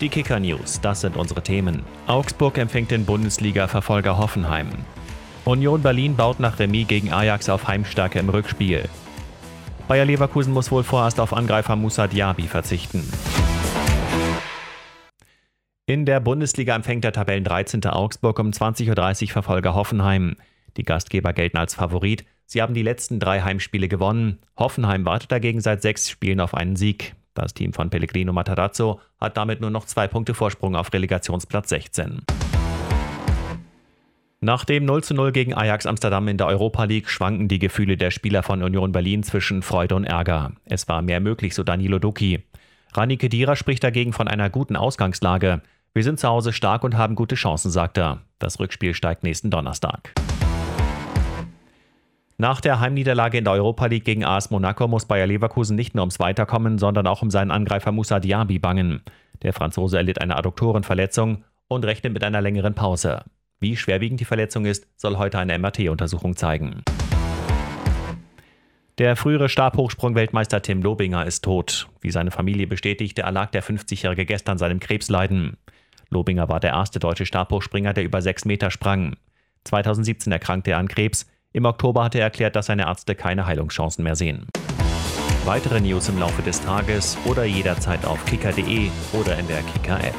Die Kicker News, das sind unsere Themen. Augsburg empfängt den Bundesliga-Verfolger Hoffenheim. Union Berlin baut nach Remis gegen Ajax auf Heimstärke im Rückspiel. Bayer Leverkusen muss wohl vorerst auf Angreifer Musa Diaby verzichten. In der Bundesliga empfängt der Tabellen 13. Augsburg um 20.30 Uhr Verfolger Hoffenheim. Die Gastgeber gelten als Favorit. Sie haben die letzten drei Heimspiele gewonnen. Hoffenheim wartet dagegen seit sechs Spielen auf einen Sieg. Das Team von Pellegrino Matarazzo hat damit nur noch zwei Punkte Vorsprung auf Relegationsplatz 16. Nach dem 0 zu 0 gegen Ajax Amsterdam in der Europa League schwanken die Gefühle der Spieler von Union Berlin zwischen Freude und Ärger. Es war mehr möglich, so Danilo Ducki. Rani Kedira spricht dagegen von einer guten Ausgangslage. Wir sind zu Hause stark und haben gute Chancen, sagt er. Das Rückspiel steigt nächsten Donnerstag. Nach der Heimniederlage in der Europa League gegen AS Monaco muss Bayer Leverkusen nicht nur ums Weiterkommen, sondern auch um seinen Angreifer Moussa Diaby bangen. Der Franzose erlitt eine Adduktorenverletzung und rechnet mit einer längeren Pause. Wie schwerwiegend die Verletzung ist, soll heute eine MRT-Untersuchung zeigen. Der frühere Stabhochsprung-Weltmeister Tim Lobinger ist tot. Wie seine Familie bestätigte, erlag der 50-Jährige gestern seinem Krebsleiden. Lobinger war der erste deutsche Stabhochspringer, der über sechs Meter sprang. 2017 erkrankte er an Krebs. Im Oktober hatte er erklärt, dass seine Ärzte keine Heilungschancen mehr sehen. Weitere News im Laufe des Tages oder jederzeit auf kicker.de oder in der Kicker-App.